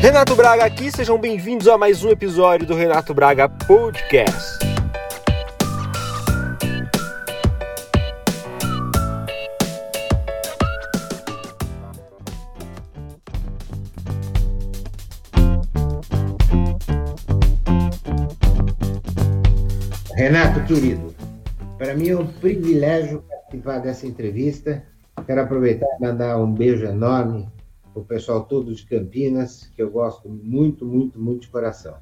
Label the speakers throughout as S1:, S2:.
S1: Renato Braga aqui, sejam bem-vindos a mais um episódio do Renato Braga Podcast.
S2: Renato, querido, para mim é um privilégio participar dessa entrevista. Quero aproveitar e mandar um beijo enorme o pessoal todo de Campinas, que eu gosto muito, muito, muito de coração.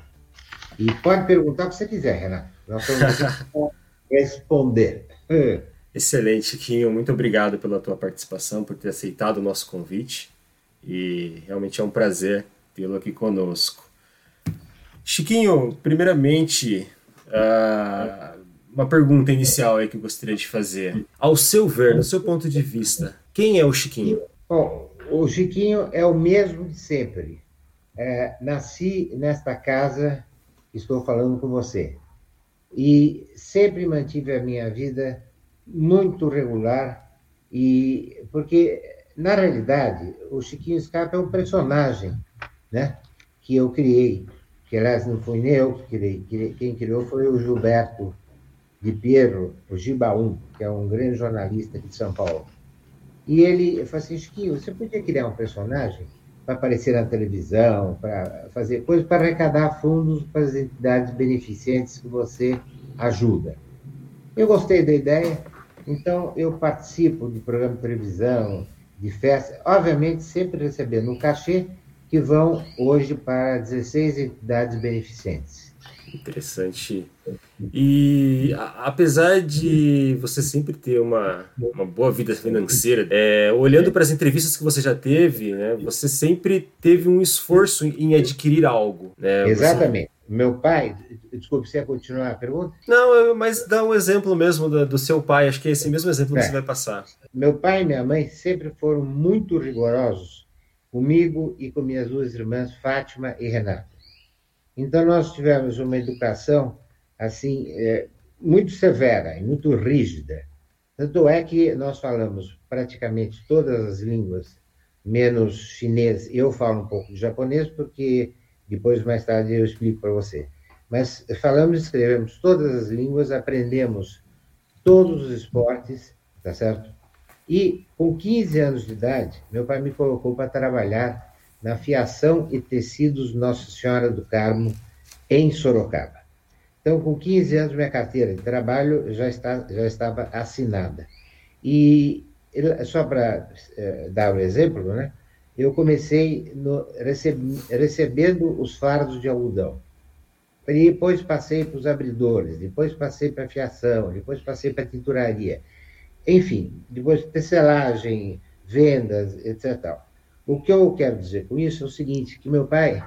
S2: E pode perguntar o que você quiser, Renato. Nós estamos aqui para responder.
S1: Excelente, Chiquinho. Muito obrigado pela tua participação, por ter aceitado o nosso convite. E realmente é um prazer tê-lo aqui conosco. Chiquinho, primeiramente, Uh, uma pergunta inicial aí que eu gostaria de fazer. Ao seu ver, do seu ponto de vista, quem é o Chiquinho?
S2: Bom, o Chiquinho é o mesmo de sempre. É, nasci nesta casa, estou falando com você. E sempre mantive a minha vida muito regular, e porque, na realidade, o Chiquinho Scarpa é um personagem né, que eu criei que aliás não fui eu que criei, quem criou foi o Gilberto de Piero, o Gibaum, que é um grande jornalista aqui de São Paulo. E ele falou assim, Chiquinho, você podia criar um personagem para aparecer na televisão, para fazer coisas, para arrecadar fundos para as entidades beneficentes que você ajuda. Eu gostei da ideia, então eu participo de programa de televisão, de festa, obviamente sempre recebendo um cachê, que vão hoje para 16 entidades beneficentes.
S1: Interessante. E a, apesar de você sempre ter uma, uma boa vida financeira, é, olhando para as entrevistas que você já teve, né, você sempre teve um esforço em adquirir algo. Né?
S2: Exatamente. Você... Meu pai, desculpe, você ia continuar a pergunta?
S1: Não, mas dá um exemplo mesmo do, do seu pai, acho que é esse mesmo exemplo é. que você vai passar.
S2: Meu pai e minha mãe sempre foram muito rigorosos comigo e com minhas duas irmãs, Fátima e Renata. Então, nós tivemos uma educação, assim, é, muito severa e muito rígida. Tanto é que nós falamos praticamente todas as línguas, menos chinês. Eu falo um pouco de japonês, porque depois, mais tarde, eu explico para você. Mas falamos escrevemos todas as línguas, aprendemos todos os esportes, tá certo? E com 15 anos de idade, meu pai me colocou para trabalhar na fiação e tecidos Nossa Senhora do Carmo, em Sorocaba. Então, com 15 anos, minha carteira de trabalho já, está, já estava assinada. E, só para é, dar um exemplo, né, eu comecei no, receb, recebendo os fardos de algodão. Depois passei para os abridores, depois passei para a fiação, depois passei para a tinturaria. Enfim, depois tecelagem, vendas, etc. O que eu quero dizer com isso é o seguinte, que meu pai,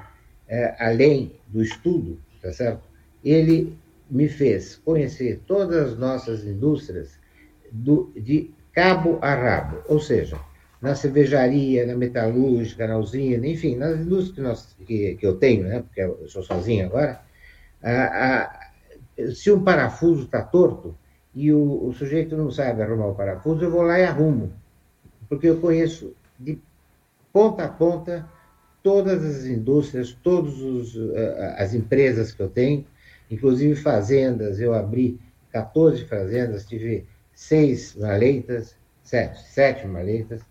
S2: é, além do estudo, tá certo? Ele me fez conhecer todas as nossas indústrias do, de cabo a rabo, ou seja, na cervejaria, na metalúrgica, na usina, enfim, nas indústrias que, nós, que, que eu tenho, né, porque eu sou sozinho agora, a, a, se um parafuso está torto, e o, o sujeito não sabe arrumar o parafuso, eu vou lá e arrumo. Porque eu conheço de ponta a ponta todas as indústrias, todas uh, as empresas que eu tenho, inclusive fazendas. Eu abri 14 fazendas, tive seis maleitas, sete, sete maleitas,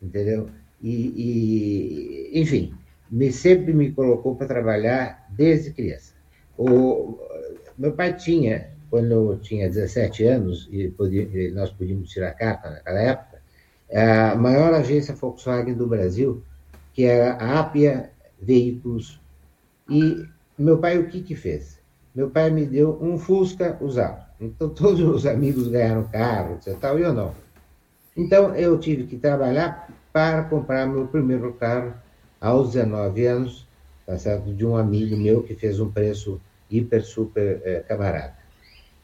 S2: entendeu? E, e, enfim, me, sempre me colocou para trabalhar desde criança. O, meu pai tinha quando eu tinha 17 anos, e, podia, nós podíamos tirar carta naquela época, a maior agência Volkswagen do Brasil, que era a Apia Veículos. E meu pai o que que fez? Meu pai me deu um Fusca usado. Então todos os amigos ganharam carro, etc. Tal, e eu não. Então eu tive que trabalhar para comprar meu primeiro carro aos 19 anos, tá certo? De um amigo meu que fez um preço hiper super eh, camarada.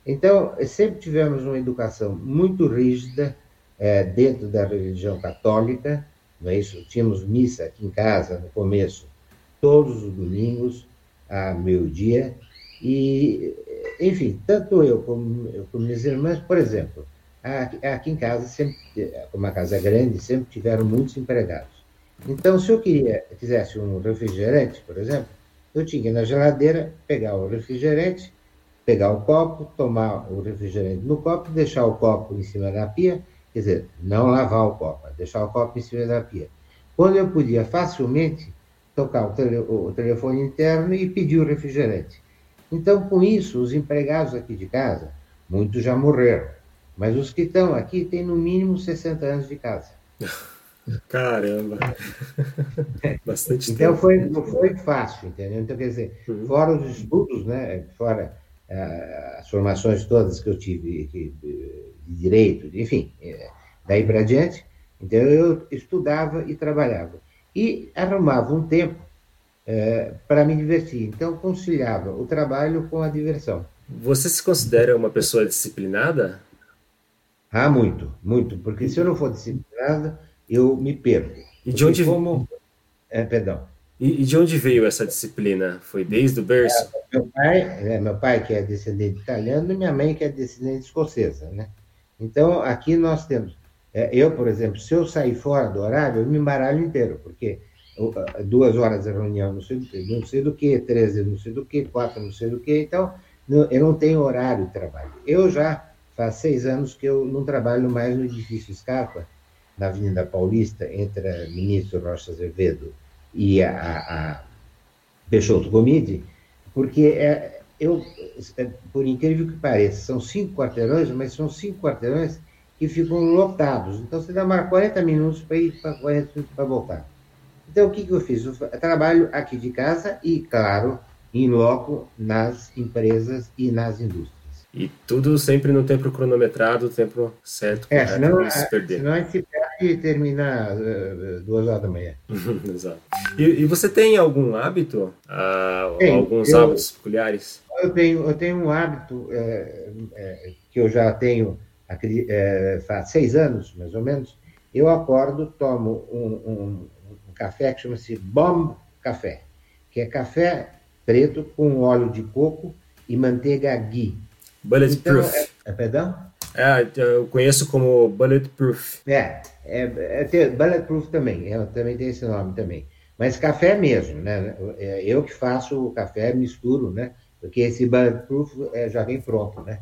S2: Então, sempre tivemos uma educação muito rígida é, dentro da religião católica, não é isso? Tínhamos missa aqui em casa, no começo, todos os domingos, a meio-dia, e, enfim, tanto eu como, eu como minhas irmãs, por exemplo, aqui, em casa, sempre, como a casa é grande, sempre tiveram muitos empregados. Então, se eu queria, quisesse um refrigerante, por exemplo, eu tinha que ir na geladeira, pegar o refrigerante, pegar o copo, tomar o refrigerante no copo, deixar o copo em cima da pia, quer dizer, não lavar o copo, deixar o copo em cima da pia. Quando eu podia facilmente tocar o, tele, o telefone interno e pedir o refrigerante. Então, com isso, os empregados aqui de casa, muitos já morreram, mas os que estão aqui têm no mínimo 60 anos de casa.
S1: Caramba! Bastante
S2: então
S1: tempo.
S2: Foi, não foi fácil, entendeu? Então, quer dizer, uhum. fora os estudos, né, fora uh, as formações todas que eu tive de, de direito, enfim, é, daí para diante, então eu estudava e trabalhava. E arrumava um tempo uh, para me divertir. Então, conciliava o trabalho com a diversão.
S1: Você se considera uma pessoa disciplinada?
S2: Ah, muito, muito. Porque se eu não for disciplinado, eu me perco.
S1: E de onde
S2: como... É, perdão.
S1: E, e, de onde veio essa disciplina? Foi desde o berço?
S2: É, meu pai, é, meu pai que é descendente italiano e minha mãe que é descendente escocesa, né? Então aqui nós temos. É, eu, por exemplo, se eu sair fora do horário, eu me embaralho inteiro, porque duas horas de reunião, não sei, não sei do que, treze, não sei do que, quatro, não sei do que, então eu não tenho horário de trabalho. Eu já faz seis anos que eu não trabalho mais no edifício Scarpa, na Avenida Paulista, entre a ministro Rocha Azevedo e a, a Peixoto Gomide, porque é, eu, é, por incrível que pareça, são cinco quarteirões, mas são cinco quarteirões que ficam lotados. Então você demora 40 minutos para ir para 40 minutos para voltar. Então o que, que eu fiz? Eu trabalho aqui de casa e, claro, em loco nas empresas e nas indústrias.
S1: E tudo sempre no tempo cronometrado, tempo certo.
S2: É, senão, não se perder. senão a gente perde e termina uh, duas horas da manhã.
S1: Exato. E, e, você tem algum hábito? Uh, alguns eu, hábitos peculiares?
S2: Eu tenho, eu tenho um hábito é, é, que eu já tenho é, faz seis anos, mais ou menos. Eu acordo, tomo um, um, um café que chama-se Bomb Café, que é café preto com óleo de coco e manteiga ghee.
S1: Bulletproof.
S2: Então, é, é, perdão?
S1: É, eu conheço como Bulletproof.
S2: É, é, é Bulletproof também, eu também tem esse nome também. Mas café mesmo, né? É, eu que faço o café, misturo, né? Porque esse Bulletproof é, já vem pronto, né?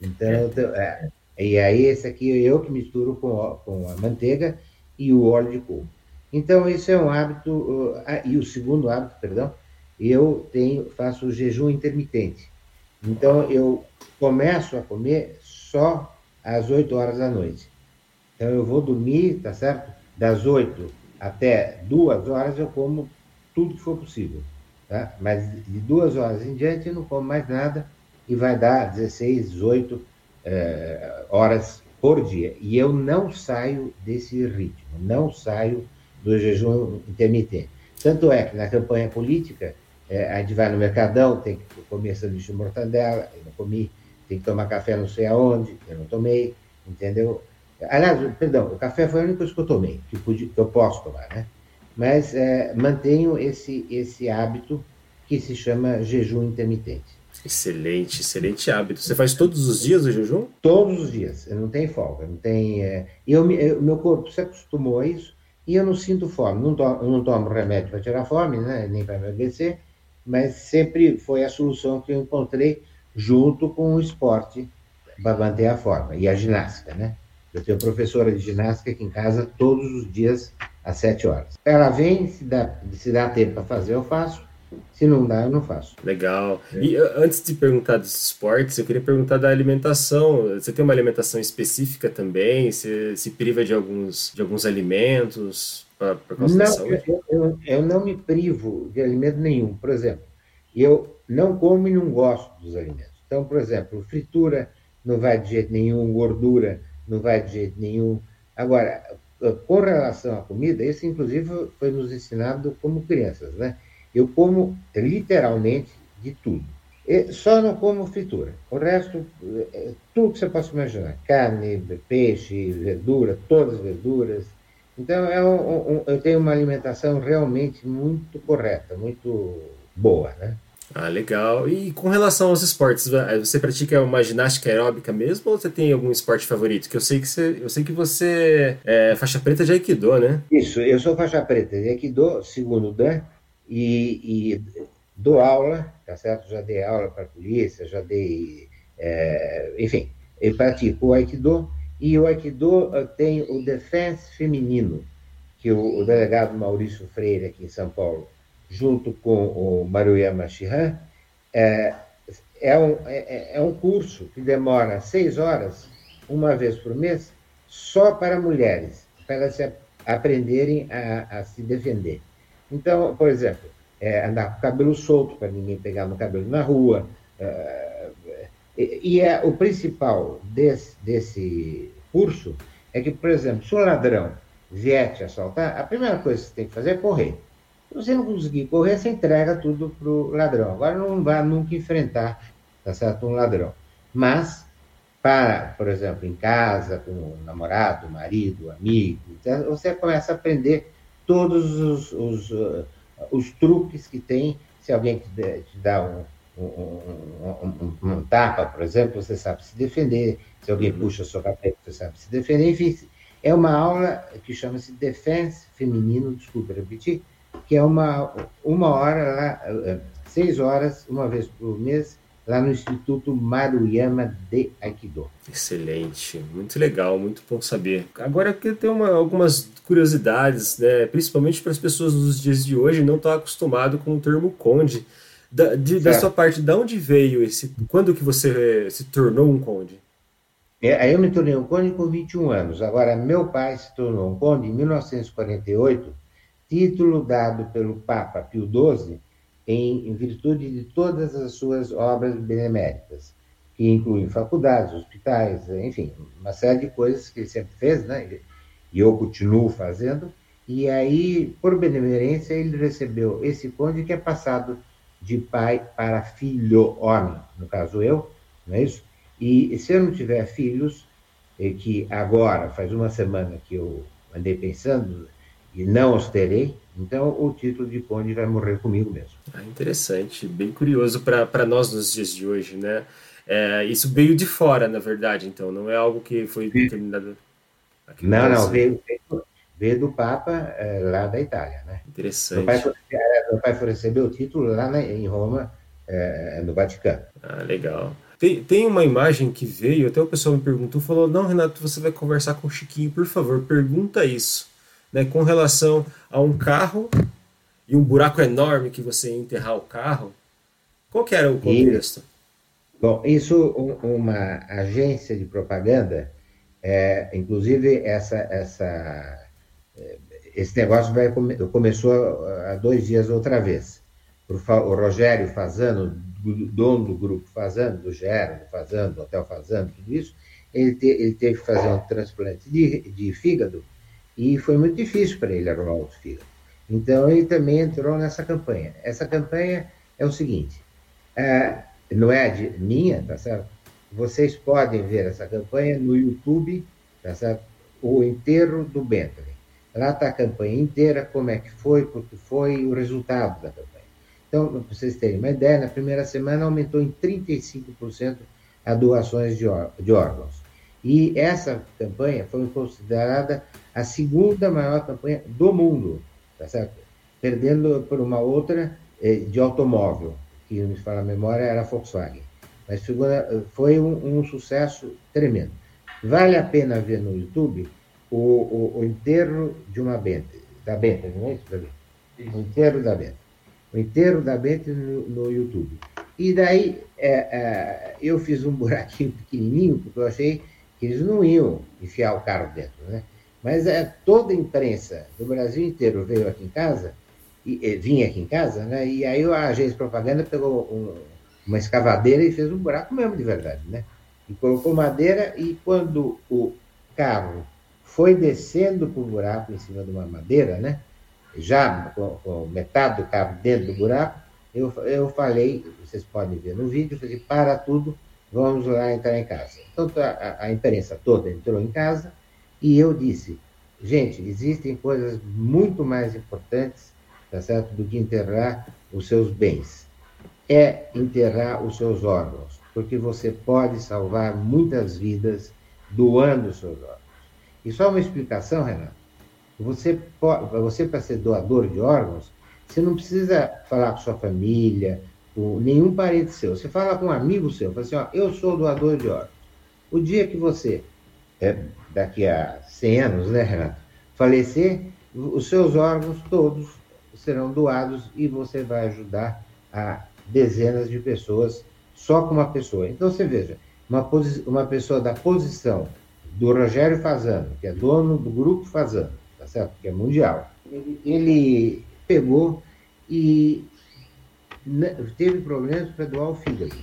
S2: Então, é. e aí esse aqui eu que misturo com, com a manteiga e o óleo de coco. Então, isso é um hábito, ah, e o segundo hábito, perdão, eu tenho, faço jejum intermitente. Então, eu começo a comer só às 8 horas da noite. Então, eu vou dormir, tá certo? Das 8 até 2 horas eu como tudo que for possível. Tá? Mas de 2 horas em diante eu não como mais nada e vai dar 16, 18 é, horas por dia. E eu não saio desse ritmo, não saio do jejum intermitente. Tanto é que na campanha política é, a gente vai no Mercadão, tem que comer sanduíche de mortadela, eu não comi, tem que tomar café não sei aonde, eu não tomei, entendeu? Aliás, perdão, o café foi a única coisa que eu tomei, que, pude, que eu posso tomar, né? Mas é, mantenho esse, esse hábito que se chama jejum intermitente.
S1: Excelente, excelente hábito. Você faz todos os dias o jejum?
S2: Todos os dias, não tem folga, não tem. É... Eu, eu, meu corpo se acostumou a isso e eu não sinto fome. Não tomo, não tomo remédio para tirar fome, né? Nem para emagrecer mas sempre foi a solução que eu encontrei junto com o esporte para manter a forma e a ginástica, né? Eu tenho professora de ginástica aqui em casa todos os dias às sete horas. Ela vem, se dá, se dá tempo para fazer, eu faço. Se não dá, eu não faço.
S1: Legal. E uh, antes de perguntar dos esportes, eu queria perguntar da alimentação. Você tem uma alimentação específica também? Você se priva de alguns, de alguns alimentos?
S2: por causa não, da saúde? Eu, eu, eu, não me privo de alimento nenhum. Por exemplo, eu não como e não gosto dos alimentos. Então, por exemplo, fritura não vai de jeito nenhum, gordura não vai de jeito nenhum. Agora, com relação à comida, isso inclusive foi nos ensinado como crianças, né? Eu como literalmente de tudo. Só não como fritura. O resto, é, tudo que você possa imaginar. Carne, peixe, verdura, todas as verduras, então, é um, um, eu tenho uma alimentação realmente muito correta, muito boa, né?
S1: Ah, legal. E com relação aos esportes, você pratica uma ginástica aeróbica mesmo ou você tem algum esporte favorito? Que eu sei que você, eu sei que você é faixa preta de Aikido, né?
S2: Isso, eu sou faixa preta de Aikido, segundo Dan, e, e dou aula, tá certo? Já dei aula para polícia, já dei, é, enfim, eu pratico o Aikido e o Aikido tem o defense feminino, que o, o delegado Maurício Freire aqui em São Paulo junto com o Maruyama Shihan, é, é, um, é, é um curso que demora seis horas, uma vez por mês, só para mulheres, para elas se aprenderem a, a, se defender. Então, por exemplo, é, andar com o cabelo solto para ninguém pegar no cabelo na rua. É, e, e é, o principal desse, desse curso é que, por exemplo, se um ladrão vier te assaltar, a primeira coisa que você tem que fazer é correr. Se você não conseguir correr, você entrega tudo para o ladrão. Agora não vai nunca enfrentar, tá certo, um ladrão. Mas, para, por exemplo, em casa, com o namorado, marido, amigo, então, você começa a aprender todos os, os, uh, os truques que tem. Se alguém te, dá um, um, um, um, tapa, por exemplo, você sabe se defender. Se alguém uhum. puxa sua capeta, você sabe se defender. Enfim, é uma aula que chama-se Defense Feminino, desculpa repetir, que é uma, uma hora lá, eh, seis horas, uma vez por mês, lá no Instituto Maruyama de Aikido.
S1: Excelente, muito legal, muito bom saber. Agora eu quero ter uma, algumas curiosidades, né, principalmente para as pessoas dos dias de hoje não estão acostumadas com o termo conde. Da, de, da sua parte, de onde veio esse. Quando que você se tornou um conde?
S2: É, eu me tornei um conde com 21 anos. Agora, meu pai se tornou um conde em 1948 título dado pelo Papa Pio XII em, em virtude de todas as suas obras beneméritas, que incluem faculdades, hospitais, enfim, uma série de coisas que ele sempre fez, né? E eu continuo fazendo. E aí, por benemerência, ele recebeu esse conde que é passado de pai para filho homem, no caso eu, não é isso? E se eu não tiver filhos, que agora faz uma semana que eu andei pensando e não os terei, então o título de conde vai morrer comigo mesmo.
S1: Ah, interessante, bem curioso para nós nos dias de hoje, né? É, isso veio de fora, na verdade, então, não é algo que foi determinado
S2: aqui Não, não, veio, veio, veio, do Papa é, lá da Itália, né?
S1: Interessante.
S2: Meu pai é, meu pai foi receber o título lá na, em Roma, é, no Vaticano.
S1: Ah, legal. Tem, tem uma imagem que veio, até o pessoal me perguntou, falou, não, Renato, você vai conversar com o Chiquinho, por favor, pergunta isso né, com relação a um carro e um buraco enorme que você ia enterrar o carro. Qual que era o contexto?
S2: E, bom, isso uma agência de propaganda, é, inclusive essa, essa, é, esse negócio vai, começou há dois dias outra vez. O Rogério Fazano, dono do grupo Fazano, do Gero, do Fazano, do Hotel Fazano, tudo isso, ele, te, ele teve que fazer um transplante de, de fígado e foi muito difícil para ele arrumar outro fígado. Então ele também entrou nessa campanha. Essa campanha é o seguinte: é, não é de minha, tá certo? Vocês podem ver essa campanha no YouTube, tá certo? O enterro do Bentley. Lá está a campanha inteira, como é que foi, porque foi o resultado da campanha. Então, para vocês terem uma ideia, na primeira semana aumentou em 35% a doações de órgãos. E essa campanha foi considerada a segunda maior campanha do mundo, tá certo? Perdendo por uma outra eh, de automóvel, que me fala a memória era a Volkswagen. Mas foi um, um, sucesso tremendo. Vale a pena ver no YouTube o, o, o enterro de uma Bentley, da Bentley, não é isso, Davi? O enterro da Bentley. O enterro da Bentley no, no YouTube. E daí é, é, eu fiz um buraquinho pequenininho, porque eu achei que eles não iam enfiar o carro dentro, né? Mas é, toda a imprensa do Brasil inteiro veio aqui em casa, e, e vinha aqui em casa, né? E aí a agência de propaganda pegou um, uma escavadeira e fez um buraco mesmo de verdade, né? E colocou madeira e quando o carro foi descendo para o buraco em cima de uma madeira, né? Já com, com, metade do carro dentro do buraco, eu, eu falei, vocês podem ver no vídeo, eu falei, para tudo, vamos lá entrar em casa. Então a, a imprensa toda entrou em casa e eu disse, gente, existem coisas muito mais importantes, tá certo, do que enterrar os seus bens. é enterrar os seus órgãos, porque você pode salvar muitas vidas doando os seus órgãos. E só uma explicação, Renato. Você, você para ser doador de órgãos, você não precisa falar com sua família, com nenhum parente seu. Você fala com um amigo seu, fala assim, ó, eu sou doador de órgãos. O dia que você, é, daqui a 100 anos, né, Renato, falecer, os seus órgãos todos serão doados e você vai ajudar a dezenas de pessoas só com uma pessoa. Então você veja, uma, uma pessoa da posição do Rogério Fazano, que é dono do grupo Fazano, tá certo? Que é mundial. Ele, ele pegou e teve problemas para doar o fígado,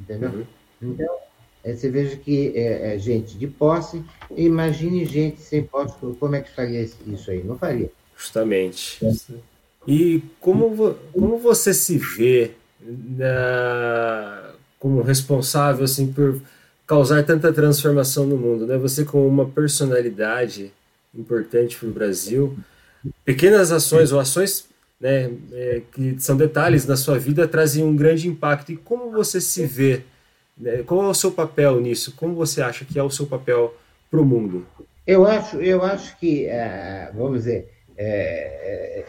S2: entendeu? Uhum. Então, é, você veja que é, é, gente de posse, imagine gente sem posse, como é que faria isso aí? Não faria.
S1: Justamente. E como, como você se vê na, como responsável assim por causar tanta transformação no mundo, né? Você com uma personalidade importante para o Brasil, pequenas ações ou ações né, é, que são detalhes na sua vida trazem um grande impacto. E como você se vê? Né, qual é o seu papel nisso? Como você acha que é o seu papel para o mundo?
S2: Eu acho, eu acho que, uh, vamos dizer, é,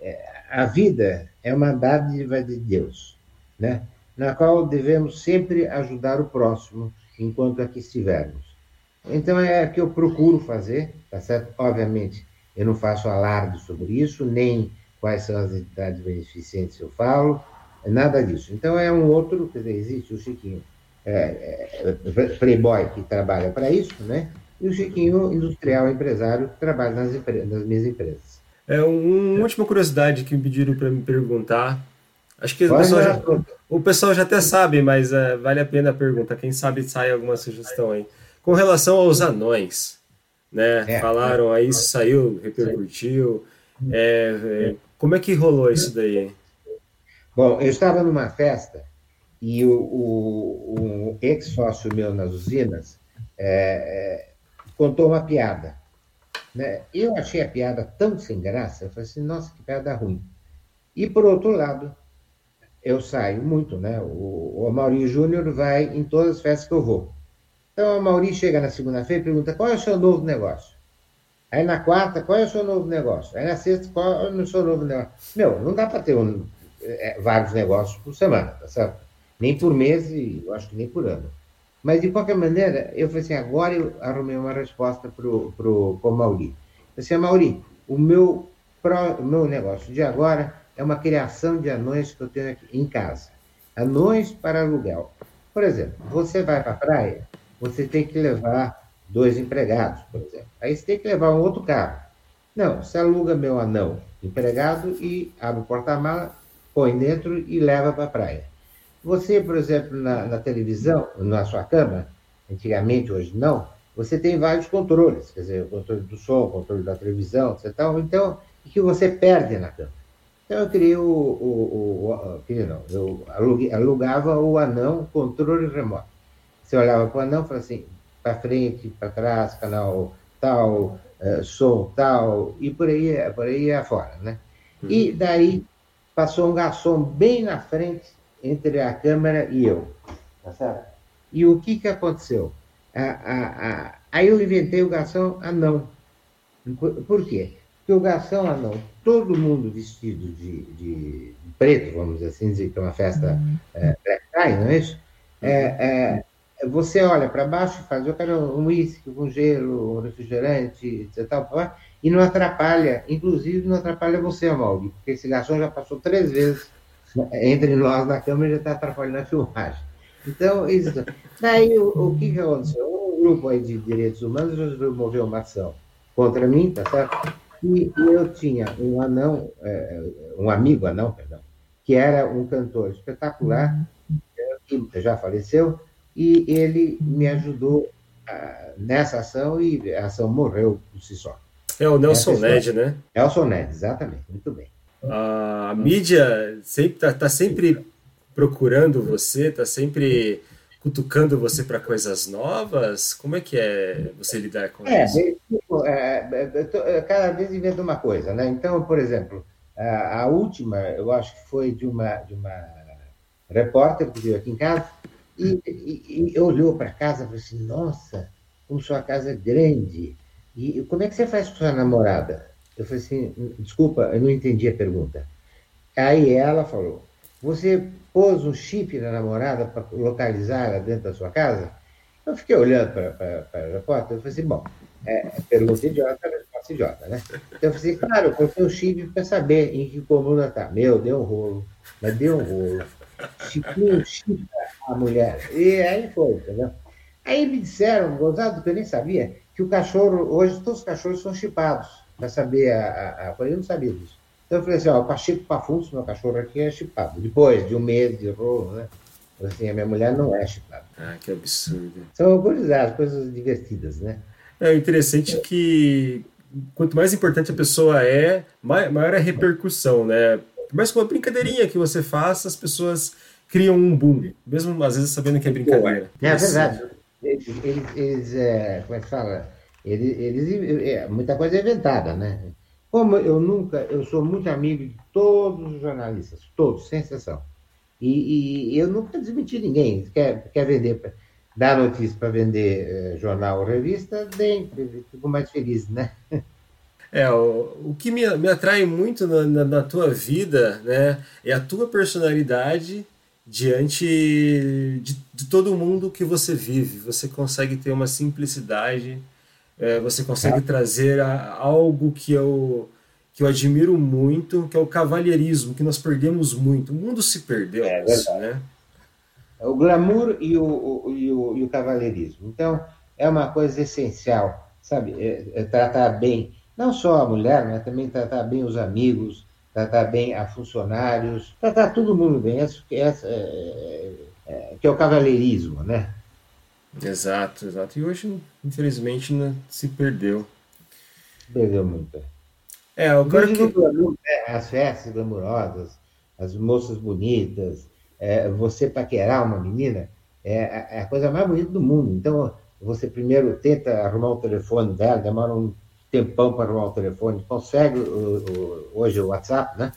S2: é, a vida é uma dádiva de Deus, né? na qual devemos sempre ajudar o próximo enquanto aqui estivermos. Então é o que eu procuro fazer, tá certo? Obviamente, eu não faço alarde sobre isso, nem quais são as entidades beneficentes eu falo, é nada disso. Então é um outro, quer dizer, existe o Chiquinho é, é, playboy que trabalha para isso, né? E o Chiquinho industrial empresário que trabalha nas, nas minhas empresas.
S1: É uma última curiosidade que me pediram para me perguntar. Acho que o pessoal, já, o pessoal já até sabe, mas é, vale a pena a pergunta. Quem sabe sai alguma sugestão aí. Com relação aos anões, né? É, Falaram aí, saiu, repercutiu. É, é, como é que rolou isso daí?
S2: Bom, eu estava numa festa e o, o, o ex-sócio meu nas usinas é, é, contou uma piada. Né? Eu achei a piada tão sem graça, eu falei assim, nossa, que piada ruim. E, por outro lado, eu saio muito, né? O, o Júnior vai em todas as festas que eu vou. Então, o Mauri chega na segunda-feira e pergunta, qual é o seu novo negócio? Aí na quarta, qual é o seu novo negócio? Aí na sexta, qual é o seu novo negócio? Meu, não dá para ter um, é, vários negócios por semana, tá certo? Nem por mês e eu acho que nem por ano. Mas, de qualquer maneira, eu falei assim, agora eu arrumei uma resposta para o Mauri. Eu falei assim, Mauri, o meu, pro, o meu negócio de agora é uma criação de anões que eu tenho aqui em casa. Anões para aluguel. Por exemplo, você vai para a praia, você tem que levar dois empregados, por exemplo. Aí você tem que levar um outro carro. Não, você aluga meu anão empregado e abre o porta-mala, põe dentro e leva para a praia. Você, por exemplo, na, na, televisão, na sua cama, antigamente, hoje não, você tem vários controles, quer dizer, o controle do som, o controle da televisão, etc. Então, o que você perde na cama? Então, eu criei o. o, o, o não, eu alugava o anão controle remoto. Você olhava para o anão e falava assim: para frente, para trás, canal tal, uh, som tal, e por aí, por aí afora, né? Uhum. E daí passou um garçom bem na frente entre a câmera e eu, tá certo? E o que que aconteceu? A, a, a, aí eu inventei o garçom anão. Por, por quê? Porque o garçom anão, todo mundo vestido de, de, de preto, vamos assim dizer, que é uma festa uhum. é, black tie, não é isso? É, é, você olha para baixo e faz, eu quero um uísque com gelo, um refrigerante, etc. Tal, e não atrapalha, inclusive não atrapalha você, Amaldi, porque esse garçom já passou três vezes entre nós na câmera e já está atrapalhando a filmagem. Então, isso. Daí, o, o que, que aconteceu? Um grupo aí de direitos humanos resolveu mover uma ação contra mim, tá certo? E, eu tinha um anão, é, um amigo anão, perdão, que era um cantor espetacular, que já faleceu, e ele me ajudou uh, nessa ação e a ação morreu por si só.
S1: É o Nelson Ned, né?
S2: Nelson Ned, exatamente, muito bem.
S1: A mídia sempre está tá sempre procurando você, está sempre cutucando você para coisas novas? Como é que é você lidar com
S2: é,
S1: isso?
S2: Tipo, é, é, cada vez invento uma coisa, né? Então, por exemplo, a, a, última, eu acho que foi de uma, de uma repórter que veio aqui em casa, e, e, e olhou para casa e falou assim: Nossa, como sua casa é grande. E como é que você faz com sua namorada? Eu falei assim: Desculpa, eu não entendi a pergunta. Aí ela falou: Você pôs um chip na namorada para localizar ela dentro da sua casa? Eu fiquei olhando para a repórter e falei assim: Bom, é, pergunta idiota, resposta idiota, né? Então eu falei assim: Claro, eu coloquei um chip para saber em que comuna está. Meu, deu um rolo, mas deu um rolo. Chiquinho chip a mulher. E aí foi, entendeu? Aí me disseram, gozado que eu nem sabia, que o cachorro, hoje todos os cachorros são chipados, para saber a, a, a. Eu não sabia disso. Então eu falei assim: ó, o Pacheco Pafunso, meu cachorro aqui, é chipado. Depois de um mês de rolo, né? Assim, a minha mulher não é chipada.
S1: Ah, que absurdo.
S2: São curiosidades, coisas divertidas, né?
S1: É interessante que quanto mais importante a pessoa é, maior é a repercussão, né? Por mais que uma brincadeirinha que você faça, as pessoas criam um boom, mesmo às vezes sabendo que é brincadeira.
S2: É, é verdade. Eles, eles, eles é, como é que fala? Eles, eles, é, muita coisa é inventada, né? Como eu nunca, eu sou muito amigo de todos os jornalistas, todos, sem exceção. E, e eu nunca desmenti ninguém. Quer, quer vender, dar notícia para vender eh, jornal ou revista, bem, fico mais feliz, né?
S1: É, o, o que me, me atrai muito na, na, na, tua vida né, é a tua personalidade diante de, de todo mundo que você vive. Você consegue ter uma simplicidade, é, você consegue é. trazer a, algo que eu, que eu admiro muito, que é o cavalheirismo, que nós perdemos muito. O mundo se perdeu é, nisso, né?
S2: É o glamour e o, o, e, o, e o cavalheirismo. Então, é uma coisa essencial, sabe? É, é tratar bem, não só a mulher, mas também tratar bem os amigos, tratar bem a funcionários, tratar todo mundo bem. Essa, essa, é, é, que é o cavalheirismo, né?
S1: Exato, exato. E hoje, infelizmente, né, se perdeu.
S2: Perdeu muito.
S1: É, agora que...
S2: Né, as festas glamurosas, as moças bonitas, é, você paquerar uma menina é, é a coisa mais bonita do mundo. Então, você primeiro tenta arrumar o telefone dela, demora um tempão para arrumar o telefone, consegue o, o, hoje o WhatsApp, né?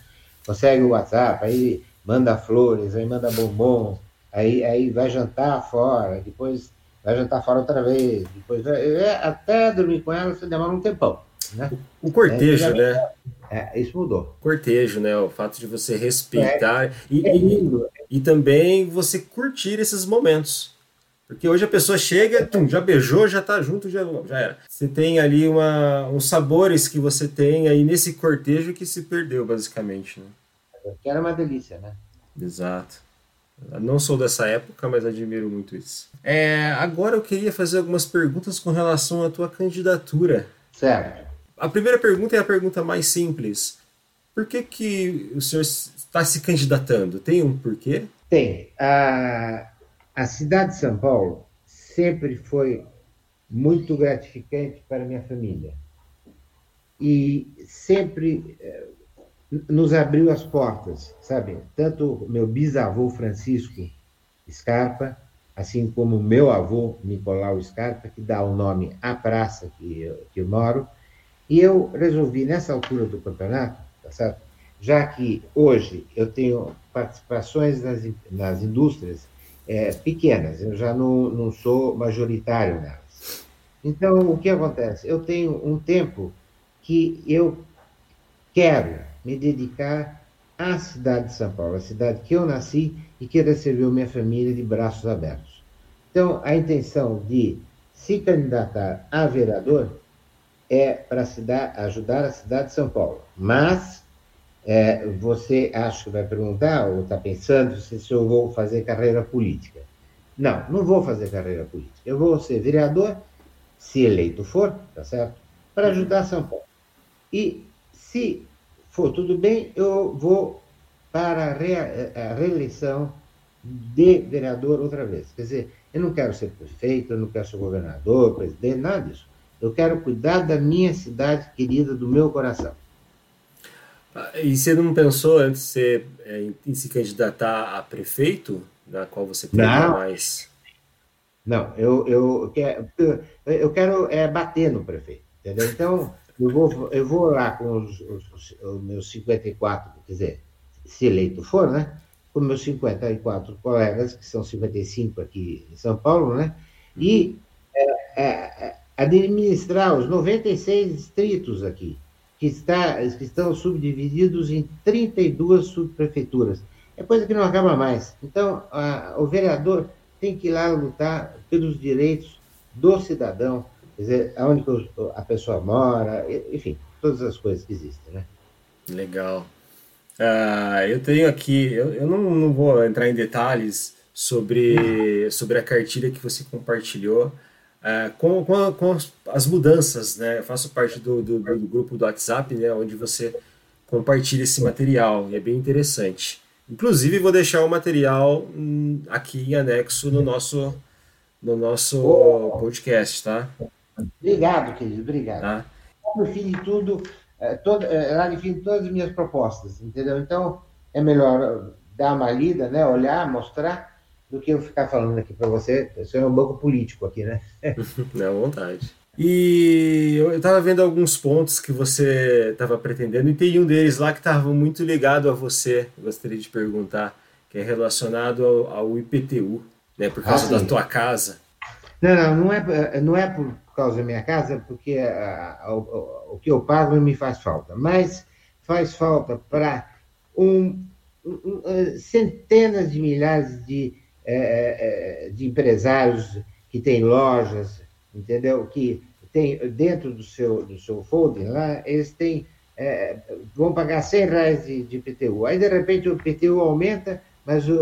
S2: Consegue o WhatsApp, aí manda flores, aí manda bombom, aí, aí vai jantar fora, depois vai jantar fora outra vez, depois vai, é, até dormir com ela você demora um tempão. Né?
S1: O cortejo, é, né?
S2: É, isso mudou.
S1: Cortejo, né? O fato de você respeitar é, e, é. E, e, também você curtir esses momentos. Porque hoje a pessoa chega, tum, já beijou, já tá junto, já, já era. Você tem ali uma, uns sabores que você tem aí nesse cortejo que se perdeu, basicamente. Né?
S2: Que era uma delícia, né?
S1: Exato. não sou dessa época, mas admiro muito isso. É, agora eu queria fazer algumas perguntas com relação à tua candidatura.
S2: Certo.
S1: A primeira pergunta é a pergunta mais simples. Por que, que o senhor está se candidatando? Tem um porquê?
S2: Tem. A, a cidade de São Paulo sempre foi muito gratificante para minha família. E sempre eh, nos abriu as portas, sabe? Tanto meu bisavô Francisco Scarpa, assim como meu avô Nicolau Scarpa, que dá o nome à praça que eu, que eu moro, e eu resolvi, nessa altura do campeonato, tá certo? já que hoje eu tenho participações nas, nas indústrias é, pequenas, eu já não, não sou majoritário nelas. Então, o que acontece? Eu tenho um tempo que eu quero me dedicar à cidade de São Paulo, a cidade que eu nasci e que recebeu minha família de braços abertos. Então, a intenção de se candidatar a vereador é para ajudar a cidade de São Paulo. Mas é, você acha que vai perguntar ou está pensando se, se eu vou fazer carreira política? Não, não vou fazer carreira política. Eu vou ser vereador, se eleito for, tá certo? Para ajudar São Paulo. E se for tudo bem, eu vou para a reeleição de vereador outra vez. Quer dizer, eu não quero ser prefeito, eu não quero ser governador, presidente, nada disso. Eu quero cuidar da minha cidade querida, do meu coração.
S1: Ah, e você não pensou antes de é, em se candidatar a prefeito, na qual você tem mais?
S2: Não, eu, eu, quero, eu quero é, bater no prefeito, entendeu? Então, eu vou, eu vou lá com os, os, os meus 54, quer dizer, se eleito for, né? com meus 54 colegas, que são 55 aqui em São Paulo, né? E é, é, administrar os 96 distritos aqui, que, está, que estão subdivididos em 32 subprefeituras. É coisa que não acaba mais. Então, a, o vereador tem que ir lá lutar pelos direitos do cidadão, quer dizer, onde a pessoa mora, enfim, todas as coisas que existem, né?
S1: Legal. Uh, eu tenho aqui, eu, eu não, não, vou entrar em detalhes sobre, sobre a cartilha que você compartilhou, uh, com, com, com, as mudanças, né? Eu faço parte do, do, do, grupo do WhatsApp, né? Onde você compartilha esse material, e é bem interessante. Inclusive, vou deixar o material hum, aqui em anexo no nosso, no nosso podcast, tá?
S2: Obrigado, querido, obrigado. Tá? No fim de tudo, é, toda, é, lá define todas as minhas propostas, entendeu? Então, é melhor dar uma lida, né? olhar, mostrar, do que eu ficar falando aqui para você. Isso é um banco político aqui, né?
S1: Não, à vontade. E eu estava vendo alguns pontos que você estava pretendendo, e tem um deles lá que estava muito ligado a você, eu gostaria de perguntar, que é relacionado ao, ao IPTU, né, por causa ah, da tua casa.
S2: Não, não, não é, não é por causa da minha casa, porque a, a, o, o que eu pago não me faz falta, mas faz falta para um, um, um, centenas de milhares de, é, é, de empresários que têm lojas, entendeu? Que tem dentro do seu, do seu folding lá, eles têm, é, vão pagar 100 reais de, de IPTU. Aí, de repente, o IPTU aumenta, mas o,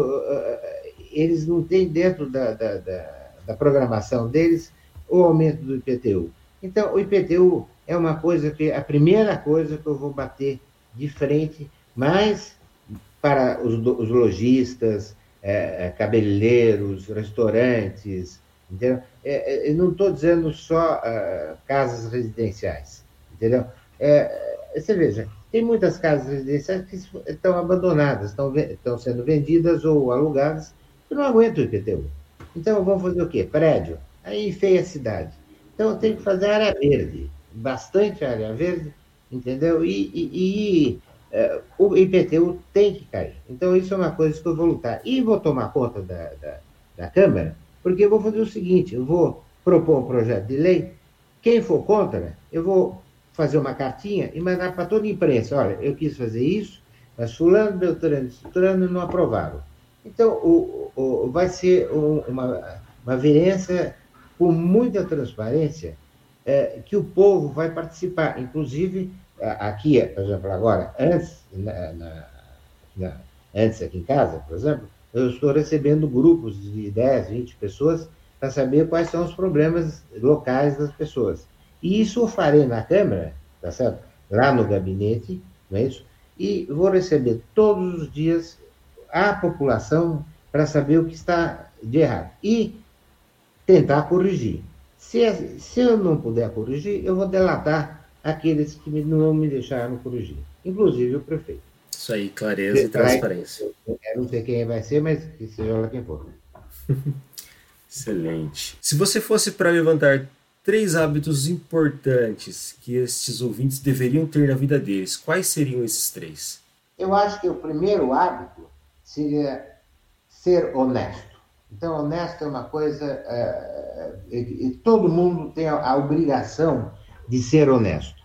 S2: eles não têm dentro da, da, da, da programação deles o aumento do IPTU. Então, o IPTU é uma coisa que, a primeira coisa que eu vou bater de frente, mas para os, os lojistas, é, é cabeleireiros, restaurantes, entendeu? É, é, eu não estou dizendo só uh, casas residenciais, entendeu? É, você veja, tem muitas casas residenciais que estão abandonadas, estão, estão sendo vendidas ou alugadas, que não aguentam o IPTU. Então, vamos fazer o quê? Prédio. Aí enfeia a cidade. Então, tem que fazer área verde, bastante área verde, entendeu? E, e, e uh, o IPTU tem que cair. Então, isso é uma coisa que eu vou lutar. E vou tomar conta da, da, da Câmara, porque eu vou fazer o seguinte: eu vou propor um projeto de lei. Quem for contra, eu vou fazer uma cartinha e mandar para toda a imprensa: olha, eu quis fazer isso, mas Fulano, Beltrano e Citrano não aprovaram. Então, o, o, vai ser um, uma, uma vereança com muita transparência é, que o povo vai participar. Inclusive, aqui, por exemplo, agora, antes, na, na, na, antes aqui em casa, por exemplo, eu estou recebendo grupos de 10, 20 pessoas para saber quais são os problemas locais das pessoas. E isso eu farei na Câmara, tá certo? Lá no gabinete, não é isso? E vou receber todos os dias a população para saber o que está de errado. E tentar corrigir. Se, se eu não puder corrigir, eu vou delatar aqueles que não me deixaram corrigir, inclusive o prefeito.
S1: Isso aí, clareza e transparência.
S2: Eu não sei quem vai ser, mas que seja lá quem for.
S1: Excelente. Se você fosse para levantar três hábitos importantes que estes ouvintes deveriam ter na vida deles, quais seriam esses três?
S2: Eu acho que o primeiro hábito seria ser honesto. Então, honesto é uma coisa. É, é, todo mundo tem a, a, obrigação de ser honesto.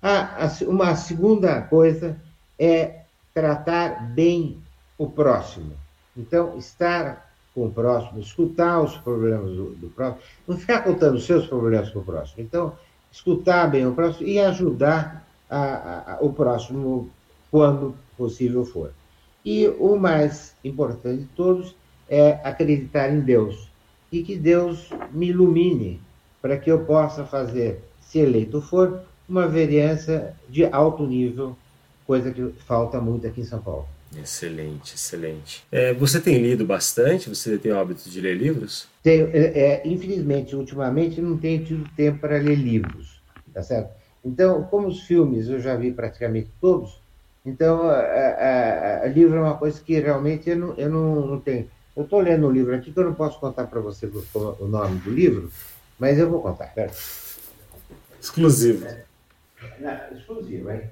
S2: A, a, uma segunda coisa é tratar bem o próximo. Então, estar com o próximo, escutar os problemas do, do próximo, não ficar contando os seus problemas para o próximo. Então, escutar bem o próximo e ajudar a, a, o próximo quando possível for. E o mais importante de todos é acreditar em Deus e que Deus me ilumine para que eu possa fazer, se eleito for, uma vereança de alto nível coisa que falta muito aqui em São Paulo.
S1: Excelente, excelente. É, você tem lido bastante? Você tem o hábito de ler livros?
S2: Tenho, é, é, infelizmente, ultimamente não tenho tido tempo para ler livros, tá certo? Então, como os filmes eu já vi praticamente todos, então a, a, a livro é uma coisa que realmente eu não, eu não, não tenho. Eu estou lendo um livro aqui que eu não posso contar para você o, o, nome do livro, mas eu vou contar. Pera.
S1: Exclusivo.
S2: Não, exclusivo, hein?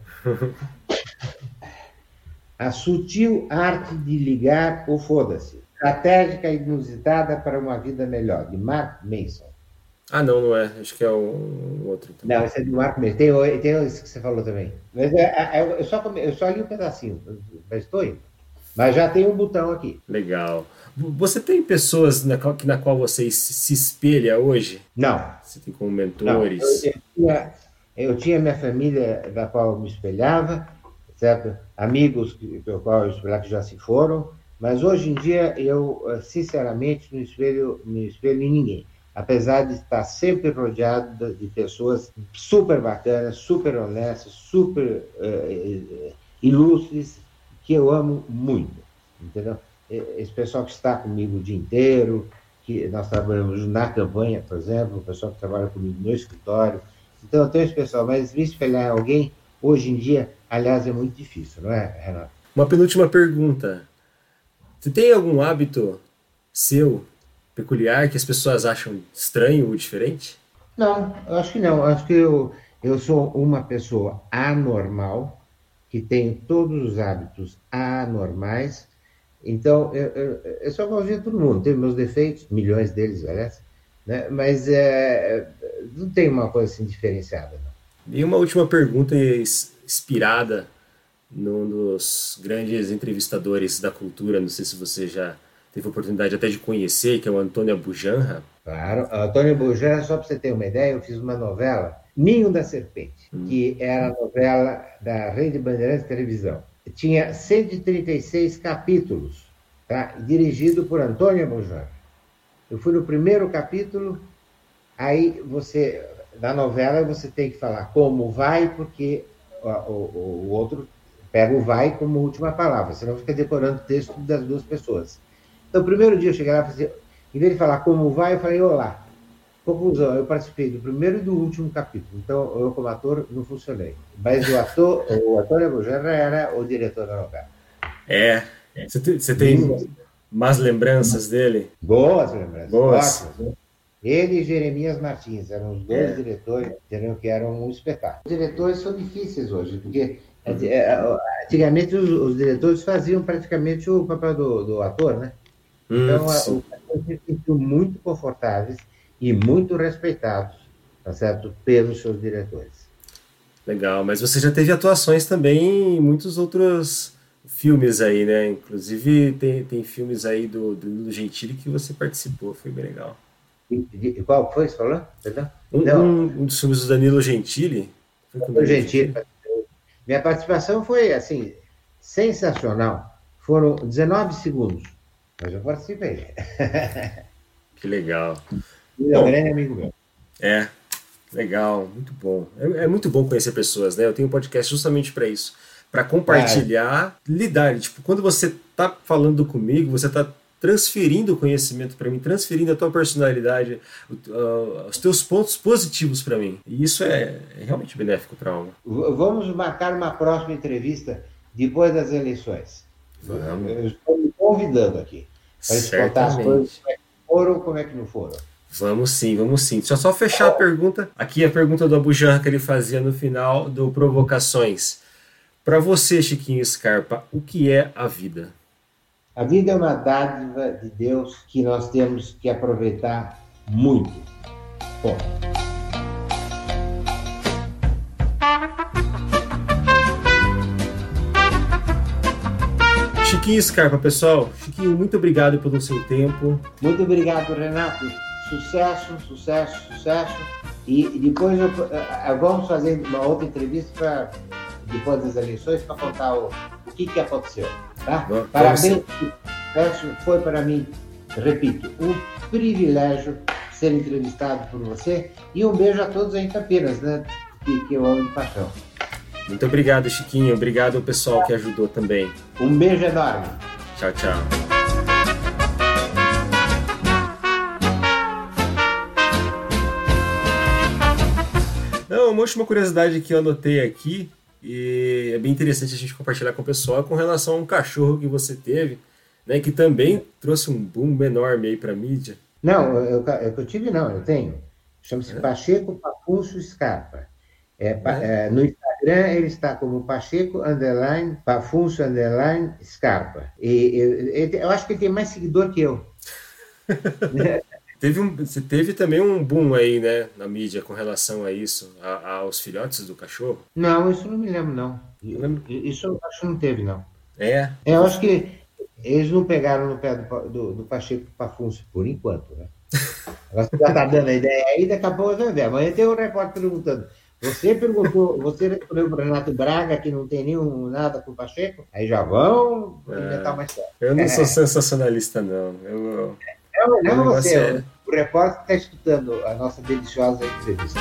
S2: A Sutil Arte de Ligar o Foda-se. Estratégica e inusitada para uma vida melhor, de Mark Mason.
S1: Ah, não, não é. Acho que é o outro.
S2: Também. Não, esse é do Mark Mason. Tem, tem esse que você falou também. Mas é, é, eu, só, eu só li um pedacinho, mas estou indo. Mas já tem um botão aqui.
S1: Legal. Você tem pessoas na qual, na qual você se espelha hoje?
S2: Não.
S1: Você tem como mentores?
S2: Eu, tinha, eu, tinha, minha família da qual eu me espelhava, certo? Amigos pelo qual eu espelhava que já se foram, mas hoje em dia eu, eh, sinceramente, não espelho, não espelho em ninguém. Apesar de estar sempre rodeado de pessoas super bacanas, super honestas, super uh, ilustres, que eu amo muito, entendeu? esse pessoal que está comigo o dia inteiro, que nós trabalhamos na campanha, por exemplo, o pessoal que trabalha comigo no escritório. Então, eu tenho esse pessoal, mas me espelhar em alguém, hoje em dia, aliás, é muito difícil, não é, Renato?
S1: Uma penúltima pergunta. Você tem algum hábito seu, peculiar, que as pessoas acham estranho ou diferente?
S2: Não, eu acho que não. Eu acho que eu, eu sou uma pessoa anormal, que tem todos os hábitos anormais, então, eu, eu, eu a todo mundo, tenho meus defeitos, milhões deles, aliás, né? mas é, não tem uma coisa assim diferenciada. Não.
S1: E uma última pergunta inspirada num dos grandes entrevistadores da cultura, não sei se você já teve a oportunidade até de conhecer, que é o Antônio Abujanra.
S2: Claro, Antônio Abujanra, só para você ter uma ideia, eu fiz uma novela, Ninho da Serpente, hum. que era a novela da Rede Bandeirantes de Televisão tinha 136 capítulos, tá? dirigido por Antônio Bujan. Eu fui no primeiro capítulo, aí você, na novela, você tem que falar como vai, porque o, o, o outro pega o vai como última palavra, senão fica decorando o texto das duas pessoas. Então, o primeiro dia eu cheguei lá e falei, em vez de falar como vai, eu falei olá. Conclusão, eu participei do primeiro e do último capítulo, então eu como ator não funcionei. Mas o ator, o Antônio Abujanra era o diretor da novela.
S1: É, você tem más lembranças dele?
S2: Boas lembranças, Boas. ótimas. Ele e Jeremias Martins eram os dois é. diretores que eram um espetáculo. Os diretores são difíceis hoje, porque uhum. antigamente os, os, diretores faziam praticamente o papel do, do ator, né? Hum, então, a, os atores se sentiam muito confortáveis e muito respeitados, tá certo, pelos seus diretores.
S1: Legal, mas você já teve atuações também em muitos outros filmes aí, né? Inclusive tem, tem filmes aí do Danilo Gentili que você participou, foi bem legal.
S2: E, qual foi, você falou?
S1: Um, um, um, dos filmes do Danilo Gentili.
S2: Foi com Gentili. Minha participação foi, assim, sensacional. Foram 19 segundos, mas eu participei.
S1: Que legal.
S2: Ele é um grande amigo meu.
S1: É, legal, muito bom. É, é, muito bom conhecer pessoas, né? Eu tenho um podcast justamente para isso. Para compartilhar, é. lidar. Tipo, quando você tá falando comigo, você tá transferindo o conhecimento para mim, transferindo a tua personalidade, uh, os teus pontos positivos para mim. E isso é, é realmente benéfico para a alma.
S2: Vamos marcar uma próxima entrevista depois das eleições.
S1: Vamos.
S2: Eu estou me convidando aqui para contar as coisas como é que foram ou como é que não foram.
S1: Vamos sim, vamos sim. Deixa eu só fechar a pergunta. Aqui a pergunta do Abu Janra que ele fazia no final do Provocações. Para você, Chiquinho Scarpa, o que é a vida?
S2: A vida é uma dádiva de Deus que nós temos que aproveitar muito. Bom.
S1: Chiquinho Scarpa, pessoal. Chiquinho, muito obrigado pelo seu tempo.
S2: Muito obrigado, Renato sucesso, sucesso, sucesso. E, depois eu, eu, vamos fazer uma outra entrevista para depois das eleições para contar o, o que, que aconteceu. Tá? Bom, Parabéns, sucesso. Foi para mim, repito, um privilégio ser entrevistado por você e um beijo a todos aí em Campinas, né? Que, que eu amo de paixão.
S1: Muito obrigado, Chiquinho. Obrigado ao pessoal que ajudou também.
S2: Um beijo enorme.
S1: Tchau, tchau. Não, uma última curiosidade que eu anotei aqui, e é bem interessante a gente compartilhar com o pessoal, com relação a um cachorro que você teve, né, que também trouxe um boom enorme aí para a mídia.
S2: Não, eu, eu, eu tive não, eu tenho. Chama-se é. Pacheco Papunço Scarpa. É, é. É, no Instagram ele está como Pacheco underline Pafunso underline Scarpa. E eu, eu acho que ele tem mais seguidor que eu.
S1: Teve um, você teve também um boom aí, né, na mídia com relação a isso, a, aos filhotes do cachorro?
S2: Não, isso não me lembro, não. Isso eu acho que não teve, não.
S1: É?
S2: é eu acho que eles não pegaram no pé do, do, do Pacheco Pafunso, por enquanto, né? Você já está dando a ideia aí, daqui a pouco você ver. Amanhã tem um repórter perguntando. Você perguntou, você respondeu para o Renato Braga que não tem nenhum nada com o Pacheco? Aí já vão é, inventar mais
S1: certo. Eu não sou sensacionalista, não. Eu,
S2: não, não você, o repórter está escutando a nossa deliciosa entrevista.